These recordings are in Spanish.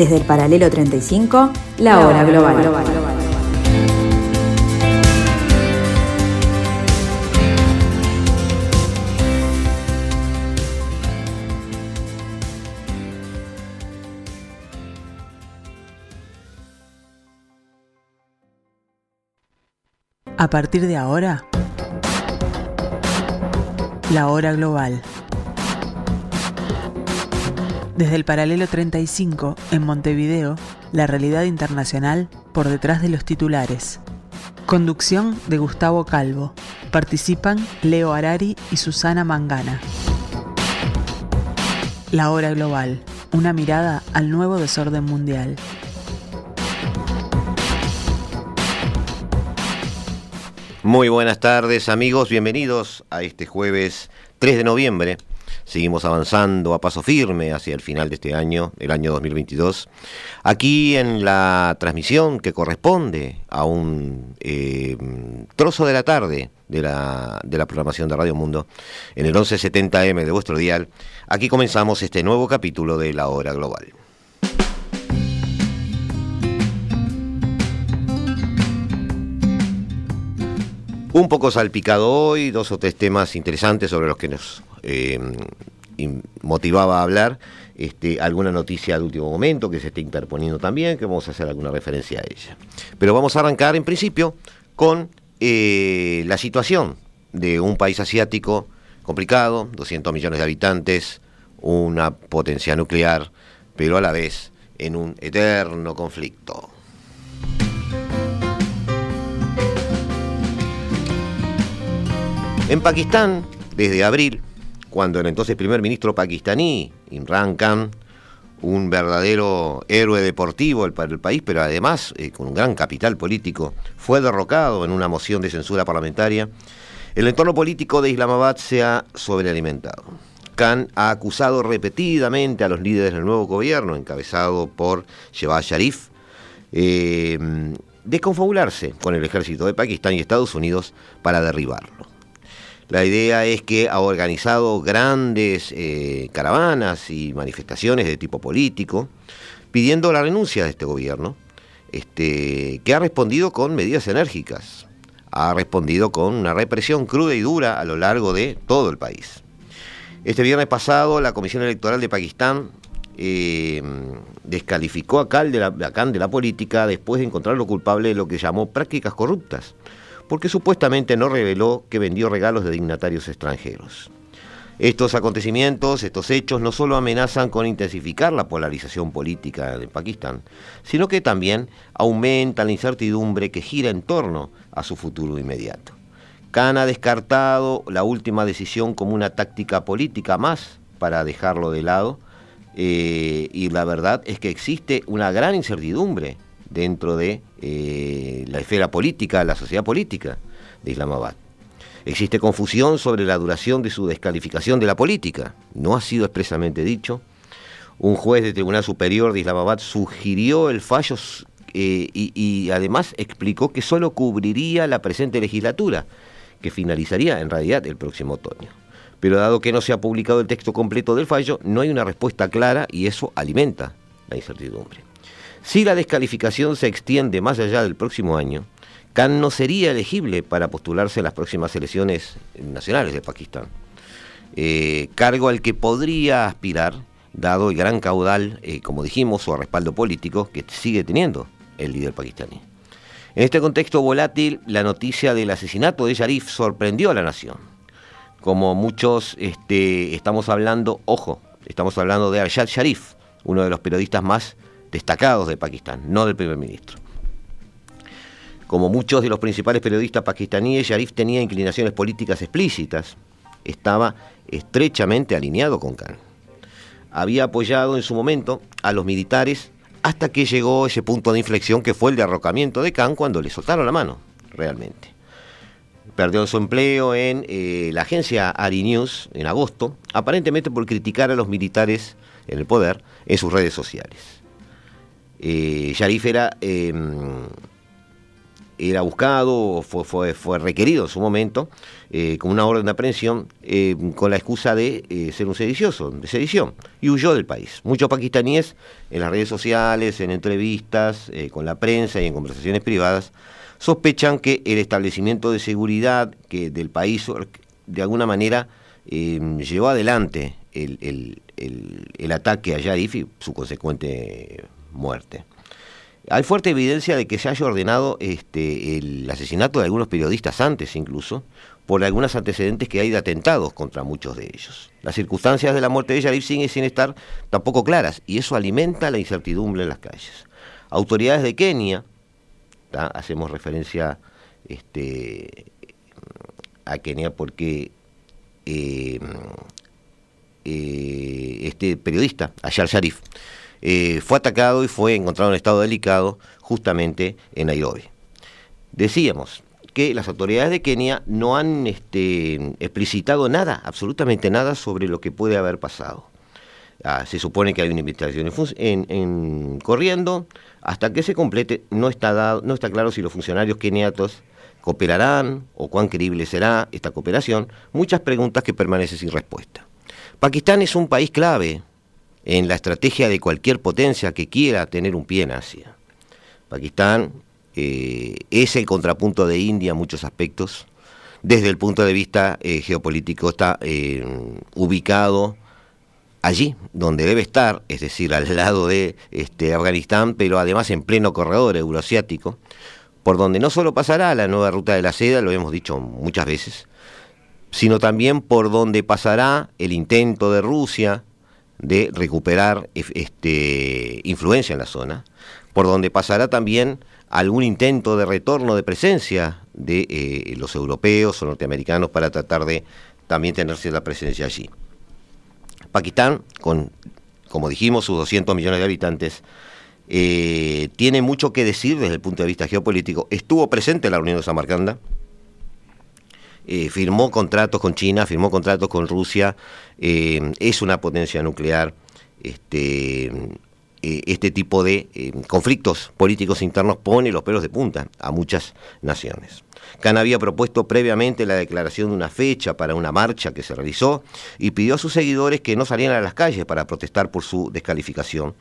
Desde el paralelo 35, la hora global. A partir de ahora, la hora global. Desde el paralelo 35, en Montevideo, la realidad internacional por detrás de los titulares. Conducción de Gustavo Calvo. Participan Leo Arari y Susana Mangana. La hora global. Una mirada al nuevo desorden mundial. Muy buenas tardes amigos, bienvenidos a este jueves 3 de noviembre. Seguimos avanzando a paso firme hacia el final de este año, el año 2022. Aquí en la transmisión que corresponde a un eh, trozo de la tarde de la, de la programación de Radio Mundo, en el 1170M de vuestro dial, aquí comenzamos este nuevo capítulo de La Hora Global. Un poco salpicado hoy, dos o tres temas interesantes sobre los que nos eh, motivaba a hablar. Este, alguna noticia de último momento que se está interponiendo también, que vamos a hacer alguna referencia a ella. Pero vamos a arrancar en principio con eh, la situación de un país asiático complicado, 200 millones de habitantes, una potencia nuclear, pero a la vez en un eterno conflicto. En Pakistán, desde abril, cuando el entonces primer ministro pakistaní, Imran Khan, un verdadero héroe deportivo para el país, pero además eh, con un gran capital político, fue derrocado en una moción de censura parlamentaria, el entorno político de Islamabad se ha sobrealimentado. Khan ha acusado repetidamente a los líderes del nuevo gobierno, encabezado por Shehbaz Sharif, eh, de confabularse con el ejército de Pakistán y Estados Unidos para derribarlo. La idea es que ha organizado grandes eh, caravanas y manifestaciones de tipo político, pidiendo la renuncia de este gobierno, este, que ha respondido con medidas enérgicas, ha respondido con una represión cruda y dura a lo largo de todo el país. Este viernes pasado, la Comisión Electoral de Pakistán eh, descalificó a Khan de, a Khan de la política después de encontrarlo culpable de lo que llamó prácticas corruptas porque supuestamente no reveló que vendió regalos de dignatarios extranjeros. Estos acontecimientos, estos hechos, no solo amenazan con intensificar la polarización política de Pakistán, sino que también aumenta la incertidumbre que gira en torno a su futuro inmediato. Khan ha descartado la última decisión como una táctica política más para dejarlo de lado, eh, y la verdad es que existe una gran incertidumbre dentro de eh, la esfera política, la sociedad política de Islamabad. Existe confusión sobre la duración de su descalificación de la política. No ha sido expresamente dicho. Un juez del Tribunal Superior de Islamabad sugirió el fallo eh, y, y, además explicó que solo cubriría la presente legislatura, que finalizaría en realidad el próximo otoño. Pero dado que no se ha publicado el texto completo del fallo, no hay una respuesta clara y eso alimenta la incertidumbre. Si la descalificación se extiende más allá del próximo año, Khan no sería elegible para postularse en las próximas elecciones nacionales de Pakistán. Eh, cargo al que podría aspirar, dado el gran caudal, eh, como dijimos, o respaldo político que sigue teniendo el líder pakistaní. En este contexto volátil, la noticia del asesinato de Sharif sorprendió a la nación. Como muchos este, estamos hablando, ojo, estamos hablando de Arshad Sharif, uno de los periodistas más destacados de Pakistán, no del primer ministro. Como muchos de los principales periodistas pakistaníes, Sharif tenía inclinaciones políticas explícitas, estaba estrechamente alineado con Khan. Había apoyado en su momento a los militares hasta que llegó ese punto de inflexión que fue el derrocamiento de Khan cuando le soltaron la mano, realmente. Perdió su empleo en eh, la agencia Ari News en agosto, aparentemente por criticar a los militares en el poder en sus redes sociales. Eh, Sharif era em, era buscado, fue, fue, fue requerido en su momento, eh, con una orden de aprehensión, eh, con la excusa de ser un sedicioso, de sedición, y huyó del país. Muchos pakistaníes en las redes sociales, en entrevistas, con la prensa y en conversaciones privadas, sospechan que el establecimiento de seguridad que del país de alguna manera llevó adelante el, ataque a Yarif y su consecuente muerte. Hay fuerte evidencia de que se haya ordenado este, el asesinato de algunos periodistas antes incluso, por algunos antecedentes que hay de atentados contra muchos de ellos. Las circunstancias de la muerte de Yarif siguen sin estar tampoco claras y eso alimenta la incertidumbre en las calles. Autoridades de Kenia, hacemos referencia este, a Kenia porque eh, eh, este periodista, Ayar Sharif, eh, fue atacado y fue encontrado en estado delicado justamente en Nairobi. Decíamos que las autoridades de Kenia no han este, explicitado nada, absolutamente nada sobre lo que puede haber pasado. Ah, se supone que hay una investigación en, corriendo, hasta que se complete no está, no está claro si los funcionarios keniatos cooperarán o cuán creíble será esta cooperación, muchas preguntas que permanecen sin respuesta. Pakistán es un país clave en la estrategia de cualquier potencia que quiera tener un pie en Asia. Pakistán eh, es el contrapunto de India en muchos aspectos. Desde el punto de vista eh, geopolítico está eh, ubicado allí donde debe estar, es decir, al lado de este, Afganistán, pero además en pleno corredor euroasiático, por donde no solo pasará la nueva ruta de la seda, lo hemos dicho muchas veces, sino también por donde pasará el intento de Rusia de recuperar este, influencia en la zona, por donde pasará también algún intento de retorno de presencia de eh, los europeos o norteamericanos para tratar de también tenerse la presencia allí. Pakistán, con, como dijimos, sus 200 millones de habitantes, eh, tiene mucho que decir desde el punto de vista geopolítico. Estuvo presente en la reunión de Samarcanda, eh, firmó contratos con China, firmó contratos con Rusia, eh, es una potencia nuclear. Este, eh, este tipo de conflictos políticos internos pone los pelos de punta a muchas naciones. Khan había propuesto previamente la declaración de una fecha para una marcha que se realizó y pidió a sus seguidores que no salieran a las calles para protestar por su descalificación.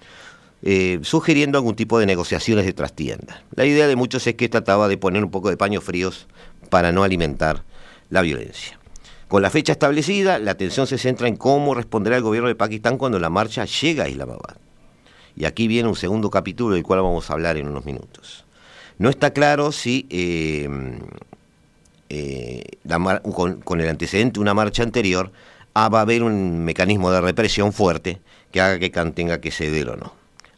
sugiriendo algún tipo de negociaciones de trastienda. La idea de muchos es que trataba de poner un poco de paños fríos para no alimentar la violencia. Con la fecha establecida, la atención se centra en cómo responderá el gobierno de Pakistán cuando la marcha llega a Islamabad. Y aquí viene un segundo capítulo del cual vamos a hablar en unos minutos. No está claro si eh, eh, con, el antecedente de una marcha anterior ah, va a haber un mecanismo de represión fuerte que haga que Khan tenga que ceder o no.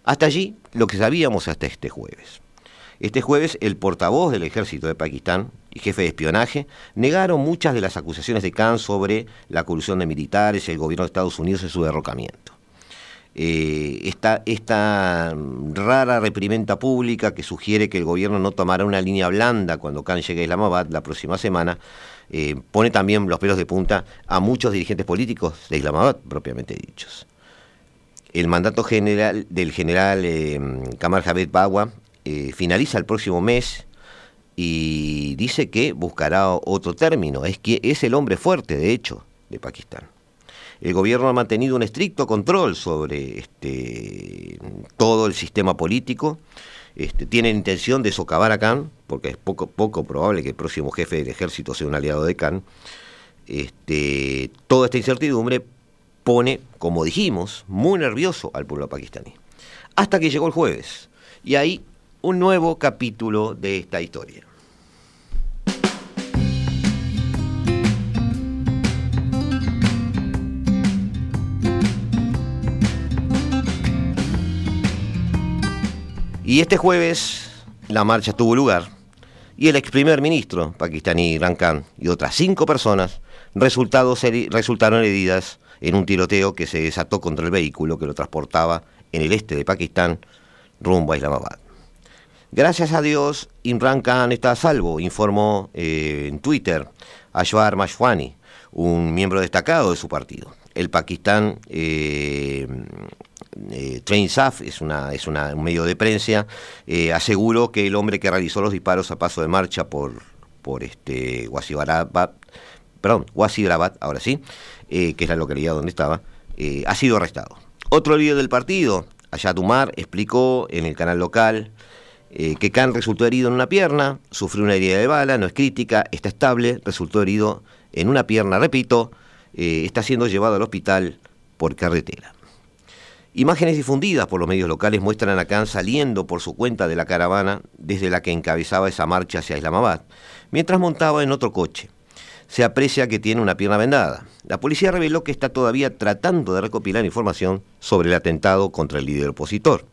Hasta allí lo que sabíamos hasta este jueves. Este jueves el portavoz del ejército de Pakistán, y jefe de espionaje, negaron muchas de las acusaciones de Khan sobre la corrupción de militares y el gobierno de Estados Unidos en su derrocamiento. Eh, esta, rara reprimenda pública que sugiere que el gobierno no tomará una línea blanda cuando Khan llegue a Islamabad la próxima semana, eh, pone también los pelos de punta a muchos dirigentes políticos de Islamabad, propiamente dichos. El mandato general del general eh, Kamal Javed Bawa finaliza el próximo mes y dice que buscará otro término, es que es el hombre fuerte, de hecho, de Pakistán. El gobierno ha mantenido un estricto control sobre este, todo el sistema político. Este, tienen intención de socavar a Khan, porque es poco, probable que el próximo jefe del ejército sea un aliado de Khan. Este, toda esta incertidumbre pone, como dijimos, muy nervioso al pueblo pakistaní. Hasta que llegó el jueves. Y ahí un nuevo capítulo de esta historia. Y este jueves la marcha tuvo lugar y el ex primer ministro pakistaní Imran Khan y otras cinco personas resultaron heridas en un tiroteo que se desató contra el vehículo que lo transportaba en el este de Pakistán rumbo a Islamabad. Gracias a Dios, Imran Khan está a salvo, informó eh, en Twitter Ashwar Mashwani, un miembro destacado de su partido. El Pakistán eh, eh, Train SAF, es, una, es un medio de prensa, eh, aseguró que el hombre que realizó los disparos a paso de marcha por, por este Wasibrabat, perdón, ahora sí, que es la localidad donde estaba, ha sido arrestado. Otro líder del partido, Ayat Umar, explicó en el canal local que Khan resultó herido en una pierna, sufrió una herida de bala, no es crítica, está estable, resultó herido en una pierna, repito, está siendo llevado al hospital por carretera. Imágenes difundidas por los medios locales muestran a Khan saliendo por su cuenta de la caravana desde la que encabezaba esa marcha hacia Islamabad, mientras montaba en otro coche. Se aprecia que tiene una pierna vendada. La policía reveló que está todavía tratando de recopilar información sobre el atentado contra el líder opositor.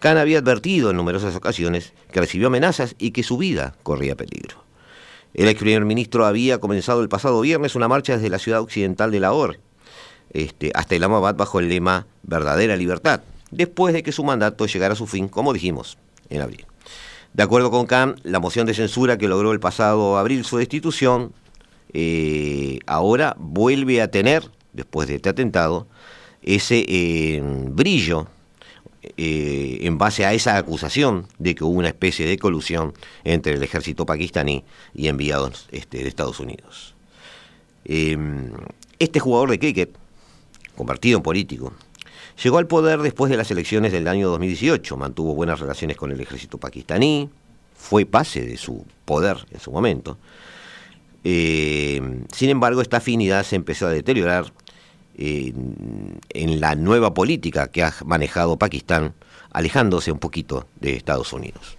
Khan había advertido en numerosas ocasiones que recibió amenazas y que su vida corría peligro. El ex primer ministro había comenzado el pasado viernes una marcha desde la ciudad occidental de Lahore, este, hasta Islamabad bajo el lema verdadera libertad, después de que su mandato llegara a su fin, como dijimos, en abril. De acuerdo con Khan, la moción de censura que logró el pasado abril su destitución, eh, ahora vuelve a tener, después de este atentado, ese eh, brillo eh, en base a esa acusación de que hubo una especie de colusión entre el ejército pakistaní y enviados este, de Estados Unidos. este jugador de cricket, convertido en político. Llegó al poder después de las elecciones del año 2018, mantuvo buenas relaciones con el ejército pakistaní, fue pase de su poder en su momento. Eh, sin embargo, esta afinidad se empezó a deteriorar en la nueva política que ha manejado Pakistán, alejándose un poquito de Estados Unidos.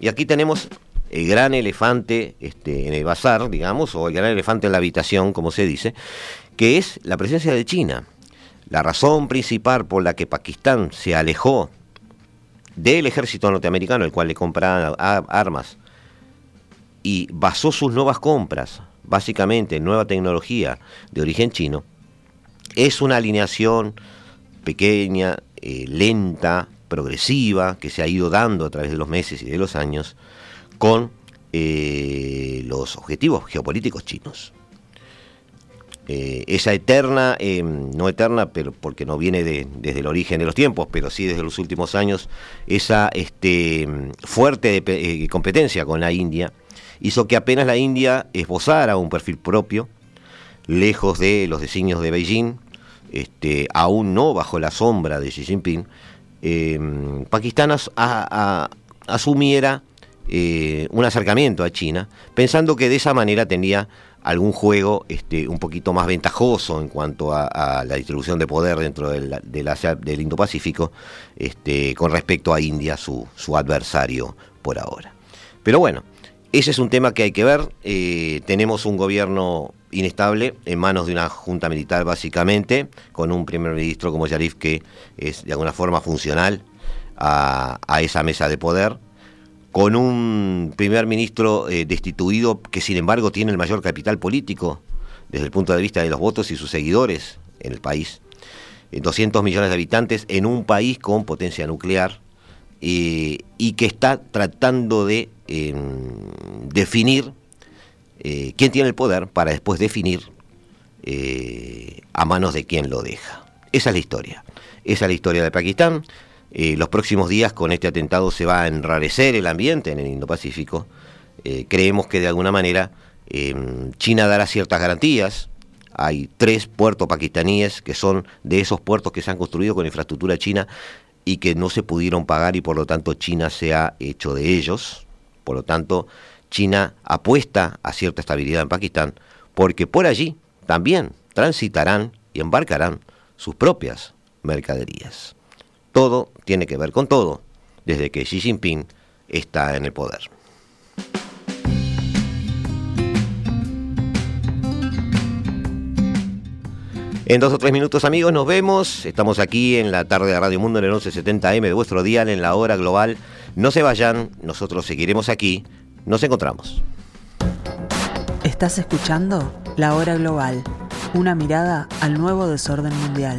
Y aquí tenemos el gran elefante este, en el bazar, digamos, o el gran elefante en la habitación, como se dice, que es la presencia de China. La razón principal por la que Pakistán se alejó del ejército norteamericano, el cual le compraba armas, y basó sus nuevas compras, básicamente en nueva tecnología de origen chino, es una alineación pequeña, eh, lenta, progresiva, que se ha ido dando a través de los meses y de los años con eh, los objetivos geopolíticos chinos. Eh, esa eterna, em, no eterna, pero porque no viene desde el origen de los tiempos, pero sí desde los últimos años, esa este, fuerte eh, competencia con la India hizo que apenas la India esbozara un perfil propio, lejos de los designios de Beijing, este, aún no bajo la sombra de Xi Jinping, em, Pakistán asumiera eh, un acercamiento a China, pensando que de esa manera tenía algún juego este, un poquito más ventajoso en cuanto a, la distribución de poder dentro del, del Indo-Pacífico este, con respecto a India, su, adversario por ahora. Pero bueno, ese es un tema que hay que ver. Eh, tenemos un gobierno inestable en manos de una junta militar básicamente, con un primer ministro como Yarif que es de alguna forma funcional a esa mesa de poder con un primer ministro eh, destituido que sin embargo tiene el mayor capital político desde el punto de vista de los votos y sus seguidores en el país. 200 eh, millones de habitantes en un país con potencia nuclear eh, y que está tratando de em, definir quién tiene el poder para después definir a manos de quién lo deja. Esa es la historia. Esa es la historia de Pakistán. Eh, los próximos días con este atentado se va a enrarecer el ambiente en el Indo-Pacífico. Eh, creemos que de alguna manera em, China dará ciertas garantías. Hay tres puertos pakistaníes que son de esos puertos que se han construido con infraestructura china y que no se pudieron pagar y por lo tanto China se ha hecho de ellos. Por lo tanto, China apuesta a cierta estabilidad en Pakistán porque por allí también transitarán y embarcarán sus propias mercaderías. Todo tiene que ver con todo desde que Xi Jinping está en el poder. En dos o tres minutos amigos nos vemos. Estamos aquí en la tarde de Radio Mundo en el 1170M de vuestro dial en la hora global. No se vayan, nosotros seguiremos aquí. Nos encontramos. Estás escuchando La Hora Global, una mirada al nuevo desorden mundial.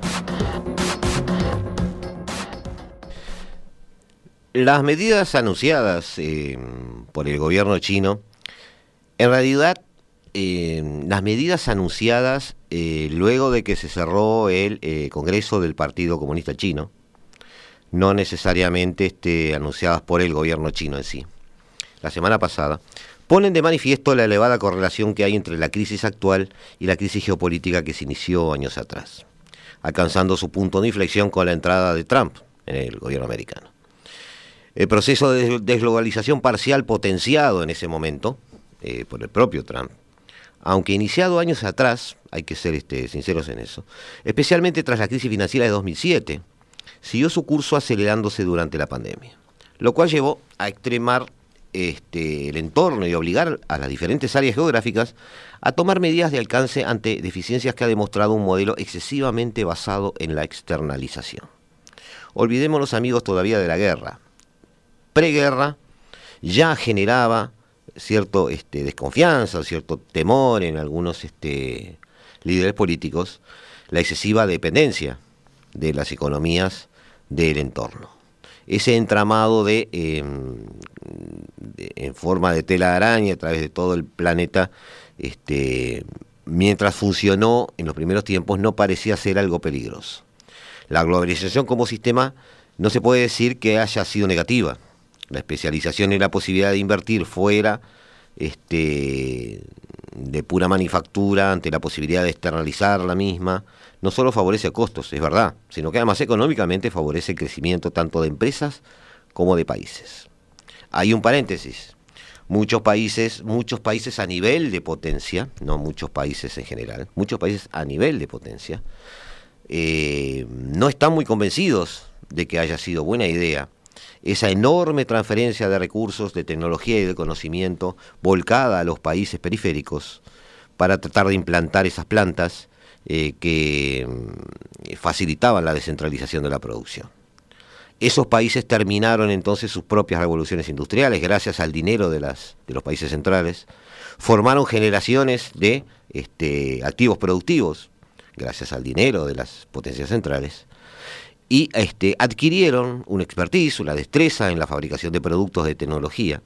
Las medidas anunciadas eh, por el gobierno chino, en realidad, eh, las medidas anunciadas eh, luego de que se cerró el Congreso del Partido Comunista Chino, no necesariamente este, anunciadas por el gobierno chino en sí. La semana pasada, ponen de manifiesto la elevada correlación que hay entre la crisis actual y la crisis geopolítica que se inició años atrás, alcanzando su punto de inflexión con la entrada de Trump en el gobierno americano. El proceso de desglobalización parcial potenciado en ese momento eh, por el propio Trump, aunque iniciado años atrás, hay que ser este, sinceros en eso, especialmente tras la crisis financiera de 2007, siguió su curso acelerándose durante la pandemia, lo cual llevó a extremar este, el entorno y obligar a las diferentes áreas geográficas a tomar medidas de alcance ante deficiencias que ha demostrado un modelo excesivamente basado en la externalización. Olvidémonos amigos todavía de la guerra, preguerra ya generaba cierto este, desconfianza, cierto temor en algunos este, líderes políticos, la excesiva dependencia de las economías del entorno. Ese entramado de, em, en forma de tela de araña a través de todo el planeta, este, mientras funcionó en los primeros tiempos, no parecía ser algo peligroso. La globalización como sistema no se puede decir que haya sido negativa la especialización y la posibilidad de invertir fuera este, de pura manufactura ante la posibilidad de externalizar la misma, no solo favorece costos, es verdad, sino que además económicamente favorece el crecimiento tanto de empresas como de países. Hay un paréntesis. Muchos países, muchos países a nivel de potencia, no muchos países en general, muchos países a nivel de potencia, eh, no están muy convencidos de que haya sido buena idea esa enorme transferencia de recursos, de tecnología y de conocimiento volcada a los países periféricos para tratar de implantar esas plantas eh, que mm, facilitaban la descentralización de la producción. Esos países terminaron entonces sus propias revoluciones industriales gracias al dinero de, las, de los países centrales, formaron generaciones de este, activos productivos gracias al dinero de las potencias centrales, y este, adquirieron una expertise, una destreza en la fabricación de productos de tecnología,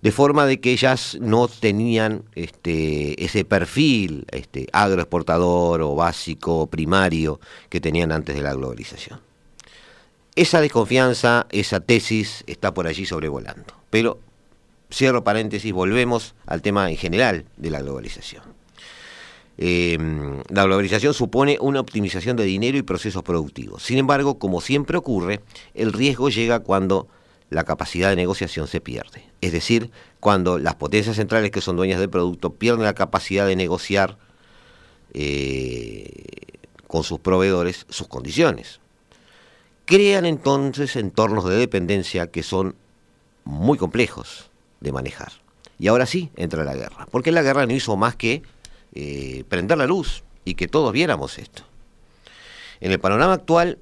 de forma de que ellas no tenían este, ese perfil este, agroexportador o básico, primario, que tenían antes de la globalización. Esa desconfianza, esa tesis está por allí sobrevolando. Pero, cierro paréntesis, volvemos al tema en general de la globalización. Em, la globalización supone una optimización de dinero y procesos productivos. Sin embargo, como siempre ocurre, el riesgo llega cuando la capacidad de negociación se pierde. Es decir, cuando las potencias centrales que son dueñas del producto pierden la capacidad de negociar eh, con sus proveedores sus condiciones. Crean entonces entornos de dependencia que son muy complejos de manejar. Y ahora sí entra la guerra, porque la guerra no hizo más que eh, prender la luz y que todos viéramos esto. En el panorama actual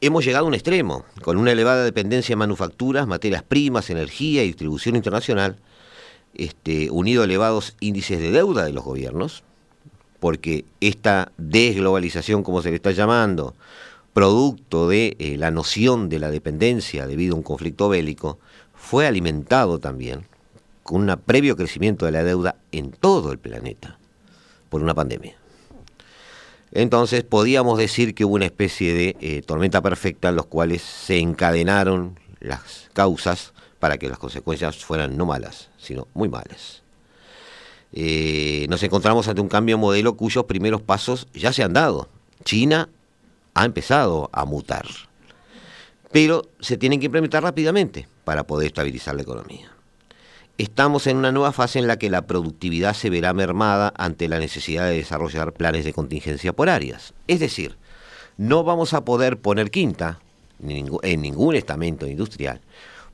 hemos llegado a un extremo, con una elevada dependencia en manufacturas, materias primas, energía y distribución internacional, este, unido a elevados índices de deuda de los gobiernos, porque esta desglobalización, como se le está llamando, producto de eh, la noción de la dependencia debido a un conflicto bélico, fue alimentado también con un previo crecimiento de la deuda en todo el planeta por una pandemia. Entonces podíamos decir que hubo una especie de eh, tormenta perfecta en los cuales se encadenaron las causas para que las consecuencias fueran no malas, sino muy malas. Eh, nos encontramos ante un cambio de modelo cuyos primeros pasos ya se han dado. China ha empezado a mutar, pero se tienen que implementar rápidamente para poder estabilizar la economía estamos en una nueva fase en la que la productividad se verá mermada ante la necesidad de desarrollar planes de contingencia por áreas. Es decir, no vamos a poder poner quinta en ningún estamento industrial,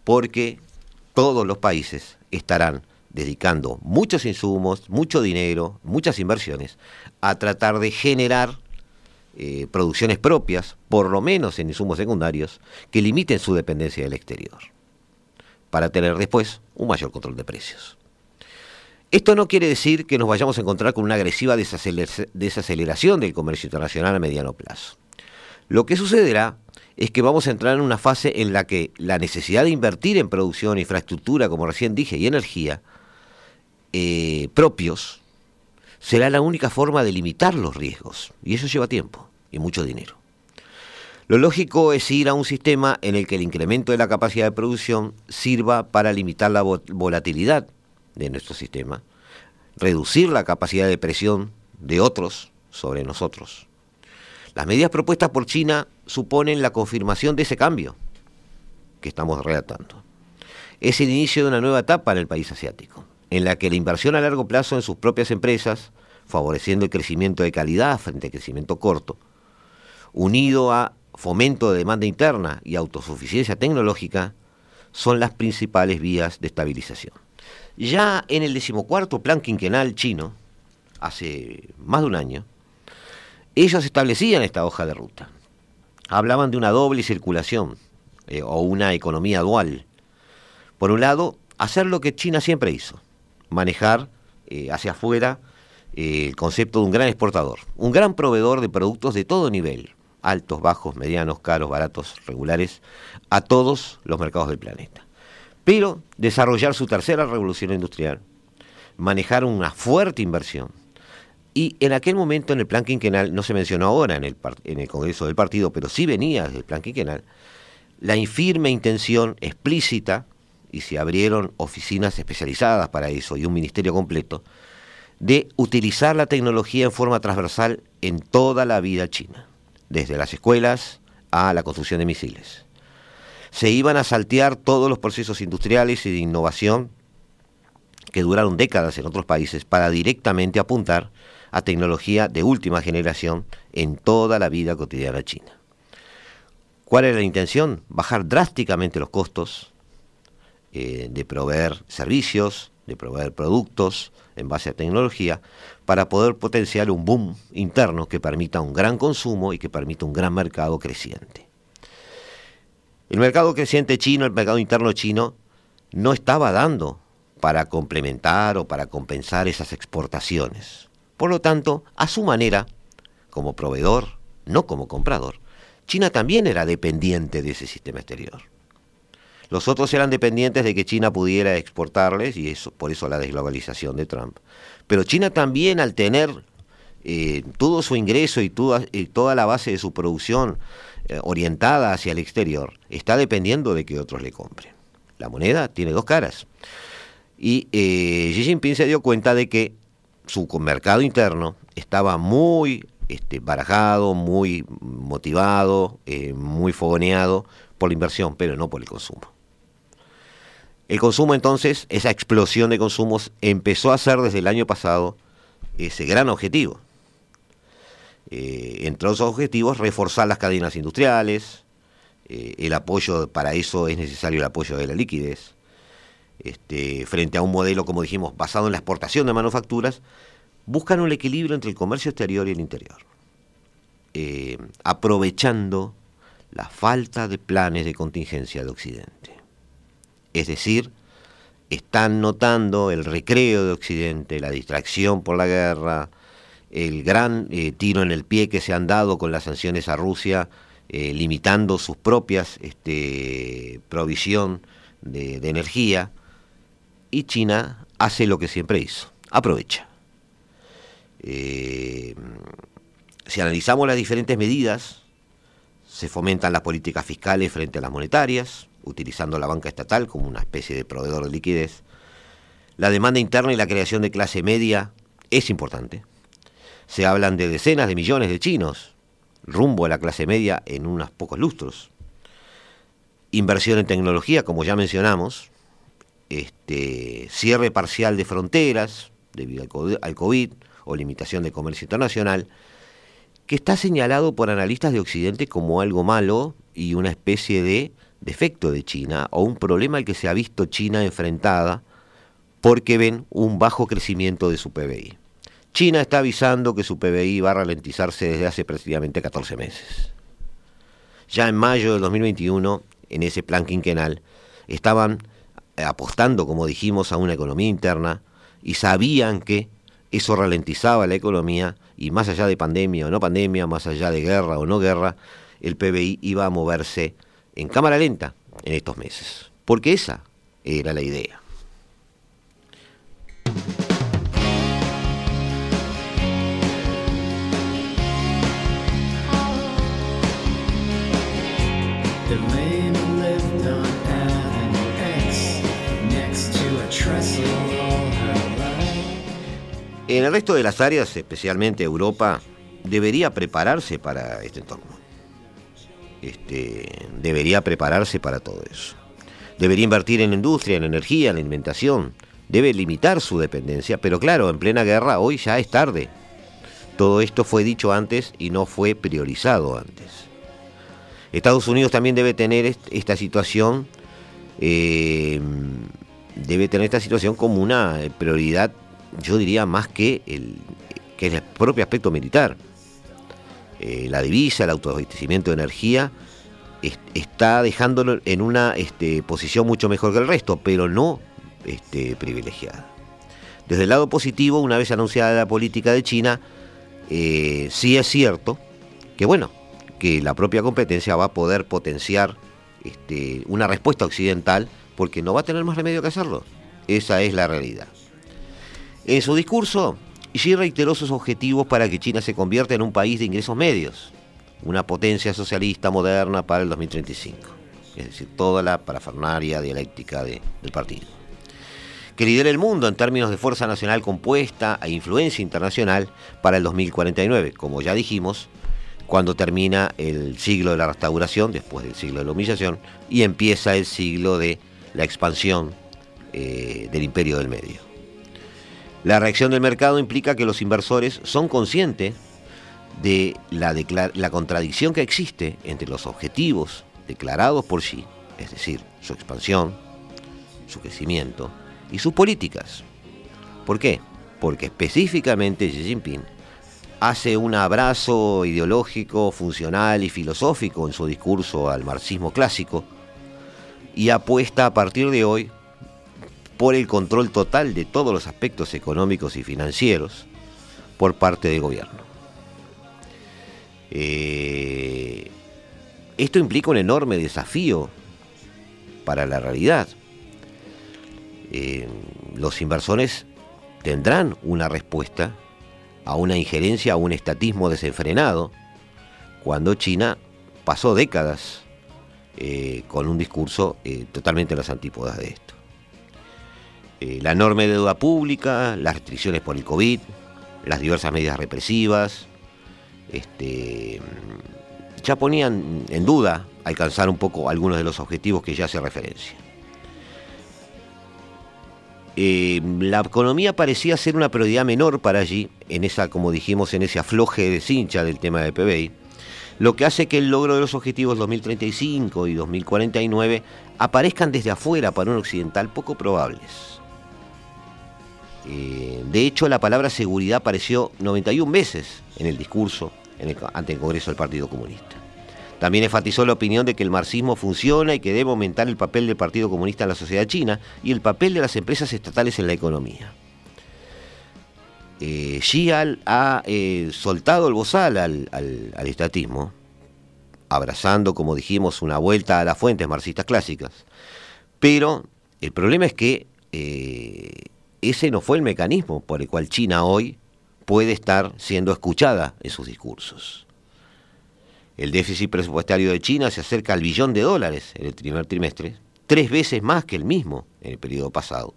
porque todos los países estarán dedicando muchos insumos, mucho dinero, muchas inversiones a tratar de generar eh, producciones propias, por lo menos en insumos secundarios, que limiten su dependencia del exterior, para tener después un mayor control de precios. Esto no quiere decir que nos vayamos a encontrar con una agresiva desaceleración del comercio internacional a mediano plazo. Lo que sucederá es que vamos a entrar en una fase en la que la necesidad de invertir en producción, infraestructura, como recién dije, y energía eh, propios, será la única forma de limitar los riesgos. Y eso lleva tiempo y mucho dinero. Lo lógico es ir a un sistema en el que el incremento de la capacidad de producción sirva para limitar la volatilidad de nuestro sistema, reducir la capacidad de presión de otros sobre nosotros. Las medidas propuestas por China suponen la confirmación de ese cambio que estamos relatando. Es el inicio de una nueva etapa en el país asiático, en la que la inversión a largo plazo en sus propias empresas, favoreciendo el crecimiento de calidad frente al crecimiento corto, unido a fomento de demanda interna y autosuficiencia tecnológica, son las principales vías de estabilización. Ya en el decimocuarto plan quinquenal chino, hace más de un año, ellos establecían esta hoja de ruta. Hablaban de una doble circulación eh, o una economía dual. Por un lado, hacer lo que China siempre hizo, manejar eh, hacia afuera eh, el concepto de un gran exportador, un gran proveedor de productos de todo nivel, altos, bajos, medianos, caros, baratos, regulares, a todos los mercados del planeta pero desarrollar su tercera revolución industrial, manejar una fuerte inversión. Y en aquel momento en el plan quinquenal, no se mencionó ahora en el, en el Congreso del Partido, pero sí venía desde el plan quinquenal, la infirme intención explícita, y se abrieron oficinas especializadas para eso y un ministerio completo, de utilizar la tecnología en forma transversal en toda la vida china, desde las escuelas a la construcción de misiles se iban a saltear todos los procesos industriales y de innovación que duraron décadas en otros países para directamente apuntar a tecnología de última generación en toda la vida cotidiana china. ¿Cuál era la intención? Bajar drásticamente los costos eh, de proveer servicios, de proveer productos en base a tecnología, para poder potenciar un boom interno que permita un gran consumo y que permita un gran mercado creciente. El mercado creciente chino, el mercado interno chino, no estaba dando para complementar o para compensar esas exportaciones. Por lo tanto, a su manera, como proveedor, no como comprador, China también era dependiente de ese sistema exterior. Los otros eran dependientes de que China pudiera exportarles, y eso, por eso la desglobalización de Trump. Pero China también, al tener eh, todo su ingreso y toda, y toda la base de su producción eh, orientada hacia el exterior, está dependiendo de que otros le compren. La moneda tiene dos caras. Y eh, Xi Jinping se dio cuenta de que su mercado interno estaba muy este, barajado, muy motivado, muy fogoneado por la inversión, pero no por el consumo. El consumo entonces, esa explosión de consumos, empezó a ser desde el año pasado ese gran objetivo. Eh, entre los objetivos, reforzar las cadenas industriales, eh, el apoyo, para eso es necesario el apoyo de la liquidez, este, frente a un modelo, como dijimos, basado en la exportación de manufacturas, buscan un equilibrio entre el comercio exterior y el interior, eh, aprovechando la falta de planes de contingencia de Occidente. Es decir, están notando el recreo de Occidente, la distracción por la guerra, el gran eh, tiro en el pie que se han dado con las sanciones a Rusia, eh, limitando sus propias este, provisión de, energía, y China hace lo que siempre hizo, aprovecha. Eh, si analizamos las diferentes medidas, se fomentan las políticas fiscales frente a las monetarias, utilizando la banca estatal como una especie de proveedor de liquidez. La demanda interna y la creación de clase media es importante se hablan de decenas de millones de chinos, rumbo a la clase media en unos pocos lustros. Inversión en tecnología, como ya mencionamos, este, cierre parcial de fronteras debido al COVID o limitación de comercio internacional, que está señalado por analistas de Occidente como algo malo y una especie de defecto de China o un problema al que se ha visto China enfrentada porque ven un bajo crecimiento de su PBI. China está avisando que su PBI va a ralentizarse desde hace prácticamente 14 meses. Ya en mayo de 2021, en ese plan quinquenal, estaban apostando, como dijimos, a una economía interna y sabían que eso ralentizaba la economía y más allá de pandemia o no pandemia, más allá de guerra o no guerra, el PBI iba a moverse en cámara lenta en estos meses. Porque esa era la idea. En el resto de las áreas, especialmente Europa, debería prepararse para este entorno. Este, debería prepararse para todo eso. Debería invertir en industria, en energía, en alimentación. Debe limitar su dependencia, pero claro, en plena guerra hoy ya es tarde. Todo esto fue dicho antes y no fue priorizado antes. Estados Unidos también debe tener esta situación, eh, debe tener esta situación como una prioridad yo diría más que el, que el propio aspecto militar. Eh, la divisa, el autoabastecimiento de energía, está dejándolo en una este, posición mucho mejor que el resto, pero no este, privilegiada. Desde el lado positivo, una vez anunciada la política de China, eh, sí es cierto que bueno, que la propia competencia va a poder potenciar este, una respuesta occidental porque no va a tener más remedio que hacerlo. Esa es la realidad. En su discurso, Xi reiteró sus objetivos para que China se convierta en un país de ingresos medios, una potencia socialista moderna para el 2035, es decir, toda la parafernaria dialéctica del partido. Que lidere el mundo en términos de fuerza nacional compuesta e influencia internacional para el 2049, como ya dijimos, cuando termina el siglo de la restauración, después del siglo de la humillación, y empieza el siglo de la expansión eh, del imperio del medio. La reacción del mercado implica que los inversores son conscientes de la, la, contradicción que existe entre los objetivos declarados por Xi, es decir, su expansión, su crecimiento y sus políticas. ¿Por qué? Porque específicamente Xi Jinping hace un abrazo ideológico, funcional y filosófico en su discurso al marxismo clásico y apuesta a partir de hoy por el control total de todos los aspectos económicos y financieros por parte del gobierno. Eh, esto implica un enorme desafío para la realidad. Eh, los inversores tendrán una respuesta a una injerencia, a un estatismo desenfrenado, cuando China pasó décadas eh, con un discurso totalmente a las antípodas de esto. Eh, la enorme deuda pública, las restricciones por el COVID, las diversas medidas represivas, este, ya ponían en duda alcanzar un poco algunos de los objetivos que ya hace referencia. Eh, la economía parecía ser una prioridad menor para allí, en esa, como dijimos, en ese afloje de cincha del tema del PBI, lo que hace que el logro de los objetivos 2035 y 2049 aparezcan desde afuera para un occidental poco probables. Eh, de hecho, la palabra seguridad apareció 91 veces en el discurso ante el Congreso del Partido Comunista. También enfatizó la opinión de que el marxismo funciona y que debe aumentar el papel del Partido Comunista en la sociedad china y el papel de las empresas estatales en la economía. Eh, Xi ha eh, soltado el bozal al, estatismo, abrazando, como dijimos, una vuelta a las fuentes marxistas clásicas. Pero el problema es que ese no fue el mecanismo por el cual China hoy puede estar siendo escuchada en sus discursos. El déficit presupuestario de China se acerca al billón de dólares en el primer trimestre, tres veces más que el mismo en el periodo pasado.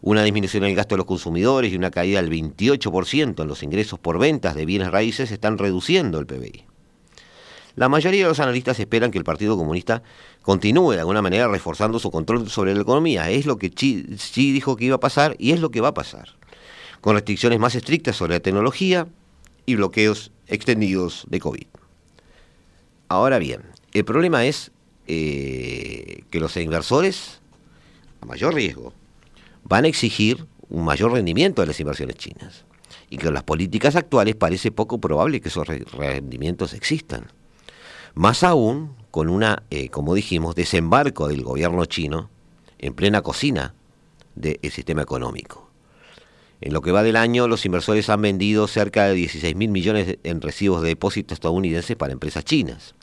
Una disminución en el gasto de los consumidores y una caída del 28% en los ingresos por ventas de bienes raíces están reduciendo el PBI. La mayoría de los analistas esperan que el Partido Comunista continúe de alguna manera reforzando su control sobre la economía. Es lo que Xi, dijo que iba a pasar y es lo que va a pasar. Con restricciones más estrictas sobre la tecnología y bloqueos extendidos de COVID. Ahora bien, El problema es eh, que los inversores, a mayor riesgo, van a exigir un mayor rendimiento de las inversiones chinas. Y que con las políticas actuales parece poco probable que esos rendimientos existan. Más aún con una, eh, como dijimos, desembarco del gobierno chino en plena cocina del sistema económico. En lo que va del año, los inversores han vendido cerca de 16 mil millones en recibos de depósitos estadounidenses para empresas chinas.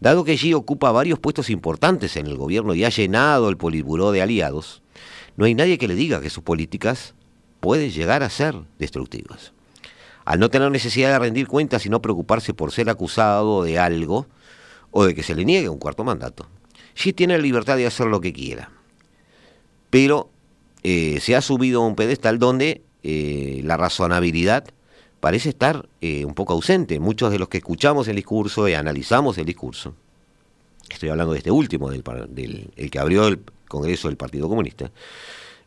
Dado que Xi ocupa varios puestos importantes en el gobierno y ha llenado el poliburó de aliados, no hay nadie que le diga que sus políticas pueden llegar a ser destructivas. Al no tener necesidad de rendir cuentas y no preocuparse por ser acusado de algo o de que se le niegue un cuarto mandato, Xi tiene la libertad de hacer lo que quiera. Pero eh, se ha subido a un pedestal donde eh, la razonabilidad parece estar eh, un poco ausente. Muchos de los que escuchamos el discurso y analizamos el discurso, estoy hablando de este último, del, el que abrió el Congreso del Partido Comunista,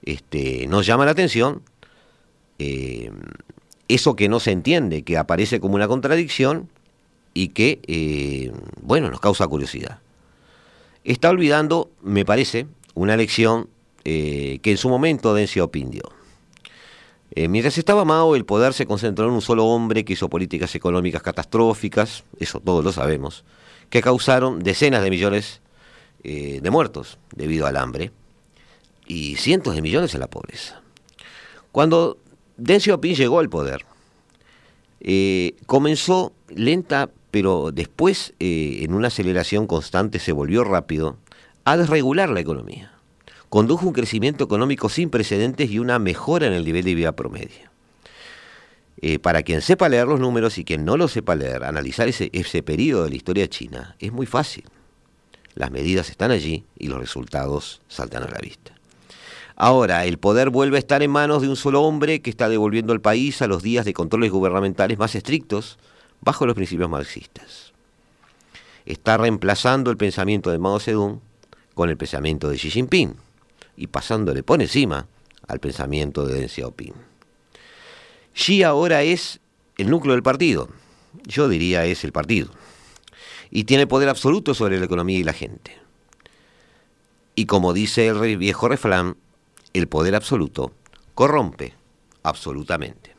este, nos llama la atención eso que no se entiende, que aparece como una contradicción y que, bueno, nos causa curiosidad. Está olvidando, me parece, una lección eh, que en su momento Deng Xiaoping. Eh, mientras estaba Mao, el poder se concentró en un solo hombre que hizo políticas económicas catastróficas, eso todos lo sabemos, que causaron decenas de millones eh, de muertos debido al hambre y cientos de millones en la pobreza. Cuando Deng Xiaoping llegó al poder, comenzó lenta, pero después, en una aceleración constante, se volvió rápido a desregular la economía condujo un crecimiento económico sin precedentes y una mejora en el nivel de vida promedio. Eh, para quien sepa leer los números y quien no lo sepa leer, analizar ese, ese periodo de la historia china es muy fácil. Las medidas están allí y los resultados saltan a la vista. Ahora, el poder vuelve a estar en manos de un solo hombre que está devolviendo al país a los días de controles gubernamentales más estrictos bajo los principios marxistas. Está reemplazando el pensamiento de Mao Zedong con el pensamiento de Xi Jinping y pasándole por encima al pensamiento de Deng Xiaoping. Xi ahora es el núcleo del partido, yo diría es el partido, y tiene poder absoluto sobre la economía y la gente. Y como dice el viejo refrán, el poder absoluto corrompe absolutamente.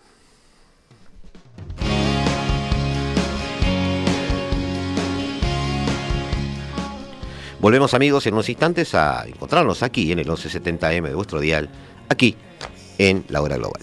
Volvemos amigos en unos instantes a encontrarnos aquí en el 1170M de vuestro dial, aquí en la hora global.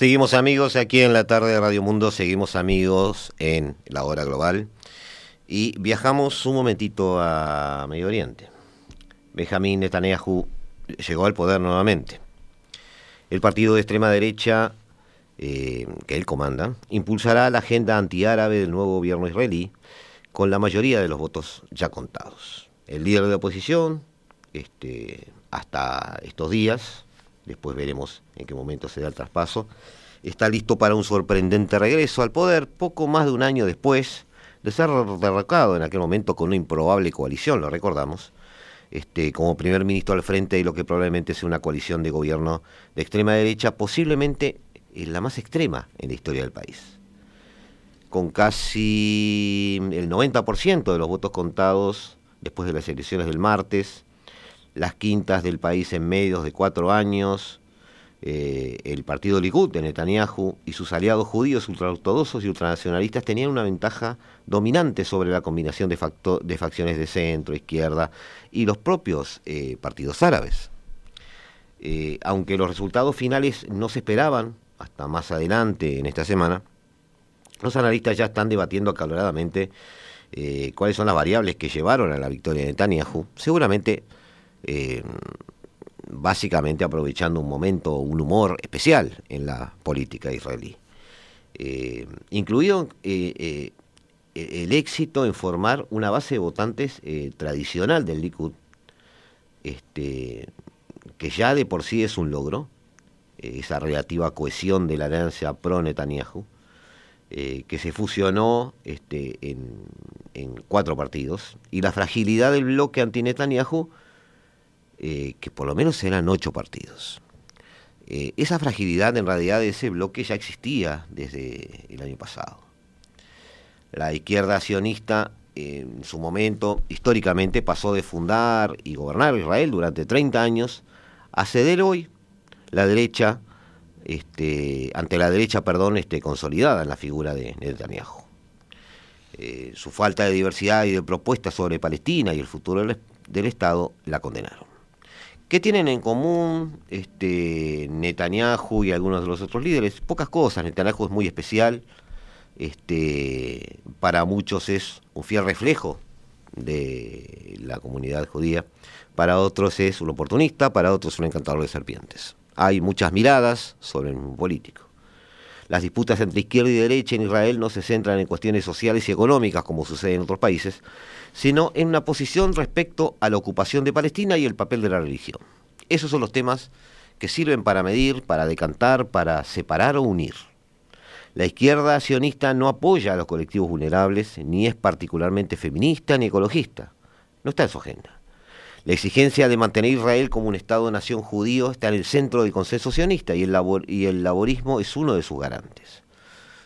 Seguimos amigos aquí en la tarde de Radio Mundo, seguimos amigos en la hora global y viajamos un momentito a Medio Oriente. Benjamín Netanyahu llegó al poder nuevamente. El partido de extrema derecha eh, que él comanda impulsará la agenda antiárabe del nuevo gobierno israelí con la mayoría de los votos ya contados. El líder de la oposición, este, hasta estos días, después veremos en qué momento se da el traspaso, está listo para un sorprendente regreso al poder poco más de un año después de ser derrocado en aquel momento con una improbable coalición, lo recordamos, este, como primer ministro al frente de lo que probablemente sea una coalición de gobierno de extrema derecha, posiblemente la más extrema en la historia del país. Con casi el 90% de los votos contados después de las elecciones del martes, las quintas del país en medios de cuatro años, eh, el partido Likud de Netanyahu y sus aliados judíos ultraortodoxos y ultranacionalistas tenían una ventaja dominante sobre la combinación de, de facciones de centro, izquierda y los propios eh, partidos árabes. Eh, aunque los resultados finales no se esperaban hasta más adelante en esta semana, Los analistas ya están debatiendo acaloradamente cuáles son las variables que llevaron a la victoria de Netanyahu. Seguramente, eh, básicamente aprovechando un momento, un humor especial en la política israelí. Eh, incluido el éxito en formar una base de votantes tradicional del Likud, este, que ya de por sí es un logro, esa relativa cohesión de la alianza pro-Netanyahu, eh, que se fusionó este, en, cuatro partidos, y la fragilidad del bloque anti-Netanyahu, eh, que por lo menos eran ocho partidos. Eh, esa fragilidad en realidad de ese bloque ya existía desde el año pasado. La izquierda sionista en su momento, históricamente, pasó de fundar y gobernar Israel durante 30 años a ceder hoy la derecha este, ante la derecha, perdón, este, consolidada en la figura de Netanyahu. Eh, su falta de diversidad y de propuestas sobre Palestina y el futuro del, Estado la condenaron. ¿Qué tienen en común este, Netanyahu y algunos de los otros líderes? Pocas cosas. Netanyahu es muy especial. Este, para muchos es un fiel reflejo de la comunidad judía. Para otros es un oportunista. Para otros un encantador de serpientes hay muchas miradas sobre el político. Las disputas entre izquierda y derecha en Israel no se centran en cuestiones sociales y económicas como sucede en otros países, sino en una posición respecto a la ocupación de Palestina y el papel de la religión. Esos son los temas que sirven para medir, para decantar, para separar o unir. La izquierda sionista no apoya a los colectivos vulnerables, ni es particularmente feminista ni ecologista. No está en su agenda. La exigencia de mantener Israel como un Estado-nación judío está en el centro del consenso sionista y el, y el laborismo es uno de sus garantes.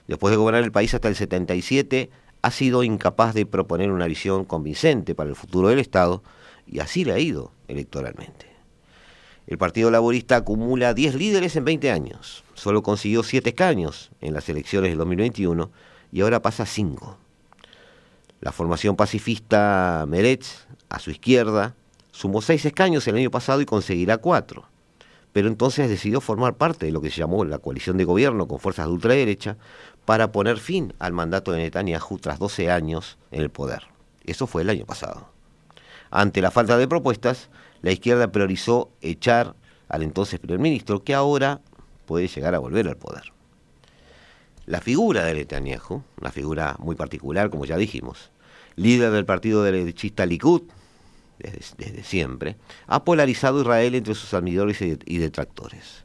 Después de gobernar el país hasta el 77, ha sido incapaz de proponer una visión convincente para el futuro del Estado y así le ha ido electoralmente. El Partido Laborista acumula 10 líderes en 20 años, solo consiguió 7 escaños en las elecciones del 2021 y ahora pasa a 5. La formación pacifista Meretz, a su izquierda, Sumó seis escaños el año pasado y conseguirá cuatro. Pero entonces decidió formar parte de lo que se llamó la coalición de gobierno con fuerzas de ultraderecha para poner fin al mandato de Netanyahu tras 12 años en el poder. Eso fue el año pasado. Ante la falta de propuestas, la izquierda priorizó echar al entonces primer ministro, que ahora puede llegar a volver al poder. La figura de Netanyahu, una figura muy particular, como ya dijimos, líder del partido derechista Likud, desde, siempre, ha polarizado Israel entre sus admiradores y detractores.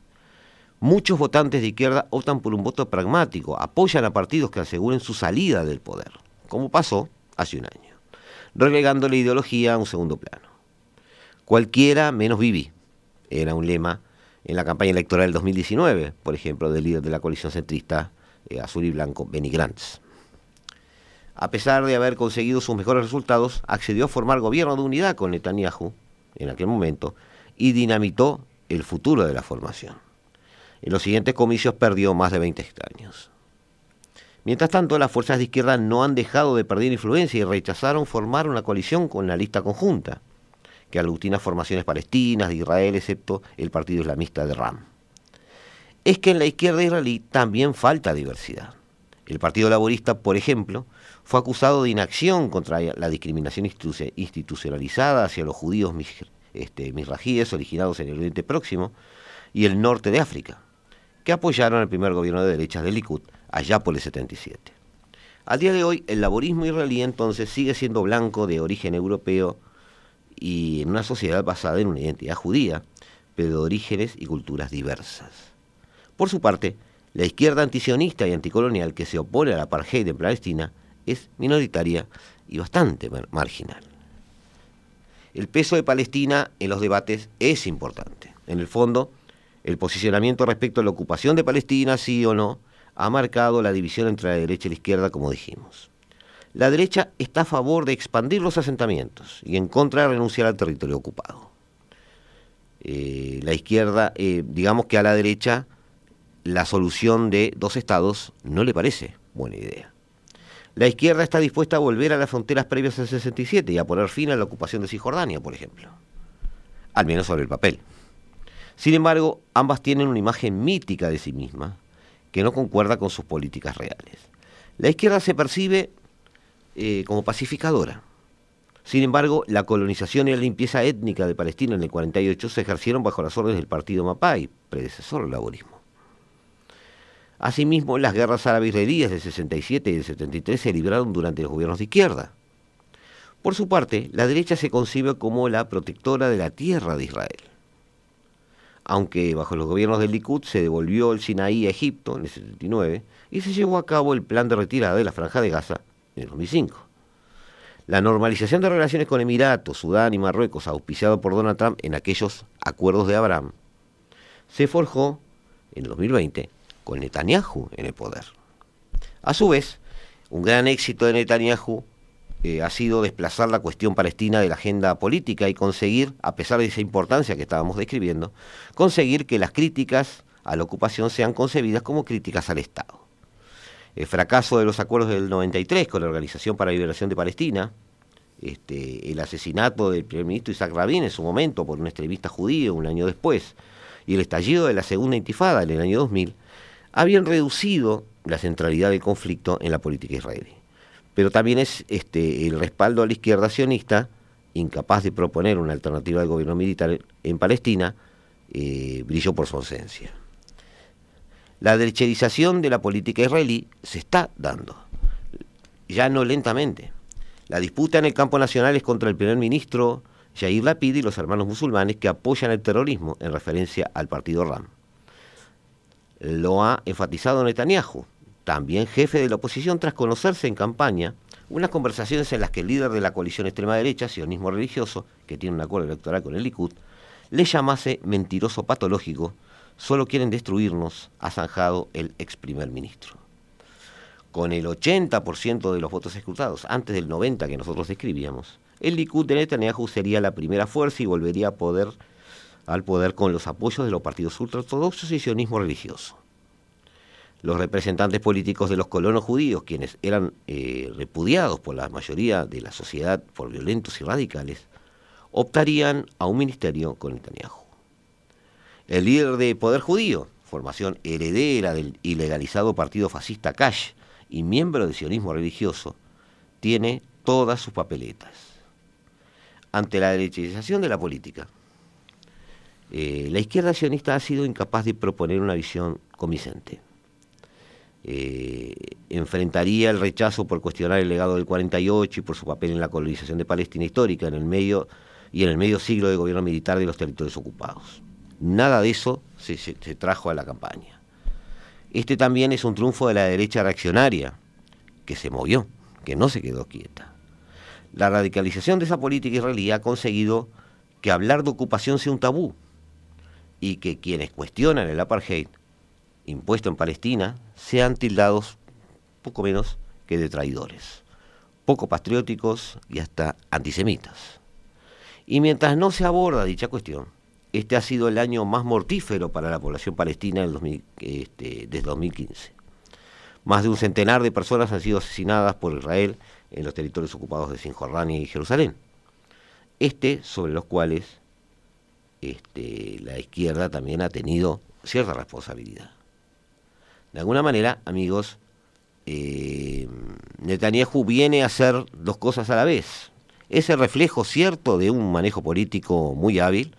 Muchos votantes de izquierda optan por un voto pragmático, apoyan a partidos que aseguren su salida del poder, como pasó hace un año, relegando la ideología a un segundo plano. Cualquiera menos Bibi, era un lema en la campaña electoral del 2019, por ejemplo, del líder de la coalición centrista eh, azul y blanco, Benny Gantz a pesar de haber conseguido sus mejores resultados, accedió a formar gobierno de unidad con Netanyahu en aquel momento y dinamitó el futuro de la formación. En los siguientes comicios perdió más de 20 escaños. Mientras tanto, las fuerzas de izquierda no han dejado de perder influencia y rechazaron formar una coalición con la lista conjunta, que aglutina formaciones palestinas de Israel, excepto el Partido Islamista de Ram. Es que en la izquierda israelí también falta diversidad. El Partido Laborista, por ejemplo, fue acusado de inacción contra la discriminación institucionalizada hacia los judíos este, misrajíes originados en el Oriente Próximo y el norte de África, que apoyaron el primer gobierno de derechas del Likud allá por el 77. Al día de hoy, el laborismo israelí entonces sigue siendo blanco de origen europeo y en una sociedad basada en una identidad judía, pero de orígenes y culturas diversas. Por su parte, la izquierda antisionista y anticolonial que se opone a la apartheid en Palestina es minoritaria y bastante marginal. El peso de Palestina en los debates es importante. En el fondo, el posicionamiento respecto a la ocupación de Palestina, sí o no, ha marcado la división entre la derecha y la izquierda, como dijimos. La derecha está a favor de expandir los asentamientos y en contra de renunciar al territorio ocupado. Eh, la izquierda, eh, digamos que a la derecha, la solución de dos estados no le parece buena idea. La izquierda está dispuesta a volver a las fronteras previas al 67 y a poner fin a la ocupación de Cisjordania, por ejemplo. Al menos sobre el papel. Sin embargo, ambas tienen una imagen mítica de sí mismas que no concuerda con sus políticas reales. La izquierda se percibe eh, como pacificadora. Sin embargo, la colonización y la limpieza étnica de Palestina en el 48 se ejercieron bajo las órdenes del partido Mapai, predecesor del laborismo. Asimismo, las guerras árabe-israelíes del 67 y del 73 se libraron durante los gobiernos de izquierda. Por su parte, la derecha se concibe como la protectora de la tierra de Israel. Aunque bajo los gobiernos del Likud se devolvió el Sinaí a Egipto en el 79 y se llevó a cabo el plan de retirada de la Franja de Gaza en el 2005. La normalización de relaciones con Emiratos, Sudán y Marruecos, auspiciado por Donald Trump en aquellos acuerdos de Abraham, se forjó en el 2020 con Netanyahu en el poder. A su vez, un gran éxito de Netanyahu eh, ha sido desplazar la cuestión palestina de la agenda política y conseguir, a pesar de esa importancia que estábamos describiendo, conseguir que las críticas a la ocupación sean concebidas como críticas al Estado. El fracaso de los acuerdos del 93 con la Organización para la Liberación de Palestina, este, el asesinato del primer ministro Isaac Rabin en su momento por un extremista judío un año después, y el estallido de la segunda intifada en el año 2000, habían reducido la centralidad del conflicto en la política israelí. Pero también es este, el respaldo a la izquierda sionista, incapaz de proponer una alternativa al gobierno militar en Palestina, eh, brilló por su ausencia. La derecherización de la política israelí se está dando, ya no lentamente. La disputa en el campo nacional es contra el primer ministro Yair Lapid y los hermanos musulmanes que apoyan el terrorismo en referencia al partido RAM lo ha enfatizado Netanyahu, también jefe de la oposición, tras conocerse en campaña unas conversaciones en las que el líder de la coalición extrema derecha, sionismo religioso, que tiene un acuerdo electoral con el Likud, le llamase mentiroso patológico, solo quieren destruirnos, ha zanjado el ex primer ministro. Con el 80% de los votos escrutados, antes del 90% que nosotros describíamos, el Likud de Netanyahu sería la primera fuerza y volvería a poder al poder con los apoyos de los partidos ultraortodoxos y sionismo religioso. Los representantes políticos de los colonos judíos, quienes eran eh, repudiados por la mayoría de la sociedad por violentos y radicales, optarían a un ministerio con Netanyahu. El líder de Poder Judío, formación heredera del ilegalizado partido fascista Kash y miembro del sionismo religioso, tiene todas sus papeletas. Ante la derechización de la política, eh, la izquierda sionista ha sido incapaz de proponer una visión convincente. Eh, enfrentaría el rechazo por cuestionar el legado del 48 y por su papel en la colonización de Palestina histórica en el medio y en el medio siglo de gobierno militar de los territorios ocupados. Nada de eso se, se trajo a la campaña. Este también es un triunfo de la derecha reaccionaria, que se movió, que no se quedó quieta. La radicalización de esa política israelí ha conseguido que hablar de ocupación sea un tabú, y que quienes cuestionan el apartheid impuesto en Palestina sean tildados poco menos que de traidores, poco patrióticos y hasta antisemitas. Y mientras no se aborda dicha cuestión, este ha sido el año más mortífero para la población palestina este, desde 2015. Más de un centenar de personas han sido asesinadas por Israel en los territorios ocupados de Cisjordania y Jerusalén. Este sobre los cuales este, la izquierda también ha tenido cierta responsabilidad. De alguna manera, amigos, eh, Netanyahu viene a hacer dos cosas a la vez. Ese reflejo cierto de un manejo político muy hábil,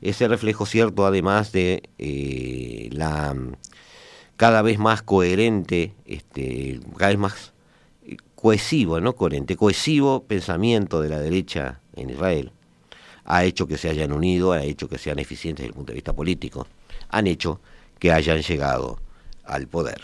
ese reflejo cierto además de eh, la cada vez más coherente, este, cada vez más cohesivo, no coherente, cohesivo pensamiento de la derecha en Israel, ha hecho que se hayan unido, ha hecho que sean eficientes desde el punto de vista político, han hecho que hayan llegado al poder.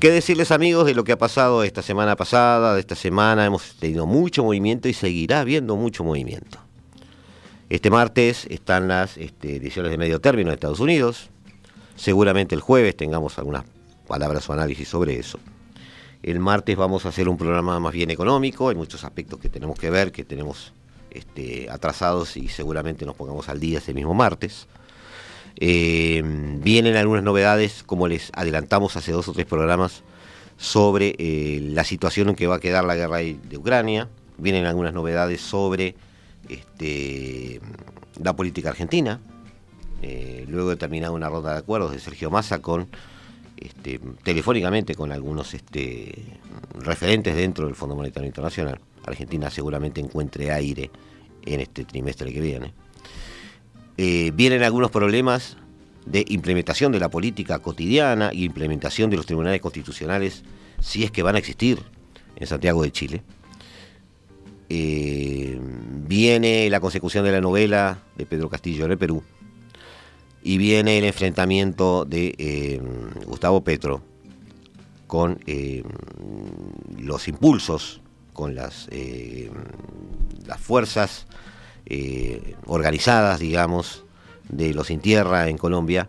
¿Qué decirles amigos de lo que ha pasado esta semana pasada, de esta semana? Hemos tenido mucho movimiento y seguirá habiendo mucho movimiento. Este martes están las este, ediciones de medio término de Estados Unidos, Seguramente el jueves tengamos algunas palabras o análisis sobre eso. El martes vamos a hacer un programa más bien económico, hay muchos aspectos que tenemos que ver, que tenemos este, atrasados y seguramente nos pongamos al día ese mismo martes. Eh, vienen algunas novedades, como les adelantamos hace dos o tres programas, sobre eh, la situación en que va a quedar la guerra de Ucrania. Vienen algunas novedades sobre este, la política argentina, eh, luego de terminar una ronda de acuerdos de Sergio Massa con este, telefónicamente con algunos este, referentes dentro del Fondo Monetario Internacional. Argentina seguramente encuentre aire en este trimestre que viene. Eh, vienen algunos problemas de implementación de la política cotidiana y implementación de los tribunales constitucionales, si es que van a existir en Santiago de Chile. Eh, viene la consecución de la novela de Pedro Castillo en el Perú y viene el enfrentamiento de eh, Gustavo Petro con eh, los impulsos, con las, las fuerzas organizadas, digamos, de los sin tierra en Colombia,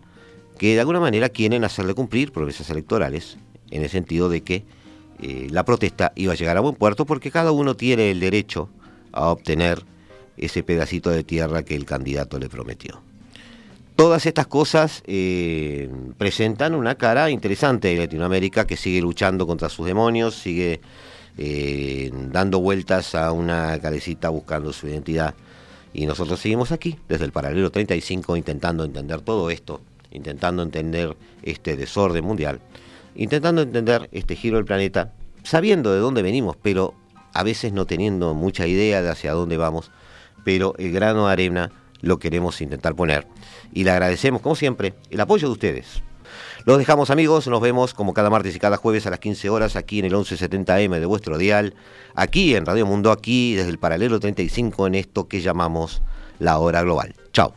que de alguna manera quieren hacerle cumplir promesas electorales, en el sentido de que eh, la protesta iba a llegar a buen puerto porque cada uno tiene el derecho a obtener ese pedacito de tierra que el candidato le prometió. Todas estas cosas eh, presentan una cara interesante de Latinoamérica que sigue luchando contra sus demonios, sigue eh, dando vueltas a una calecita buscando su identidad. Y nosotros seguimos aquí, desde el paralelo 35, intentando entender todo esto, intentando entender este desorden mundial intentando entender este giro del planeta, sabiendo de dónde venimos, pero a veces no teniendo mucha idea de hacia dónde vamos, pero el grano de arena lo queremos intentar poner. Y le agradecemos, como siempre, el apoyo de ustedes. Los dejamos amigos, nos vemos como cada martes y cada jueves a las 15 horas aquí en el 1170M de vuestro dial, aquí en Radio Mundo, aquí desde el paralelo 35 en esto que llamamos la hora global. Chao.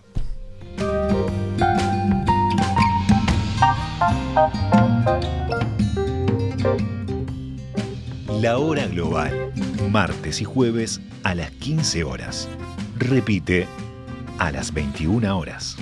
La hora global, martes y jueves a las 15 horas. Repite a las 21 horas.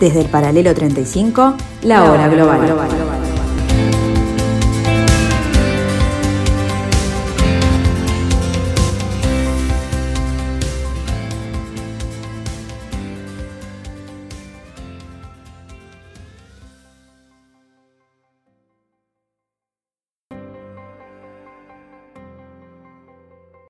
Desde el paralelo 35, la hora global.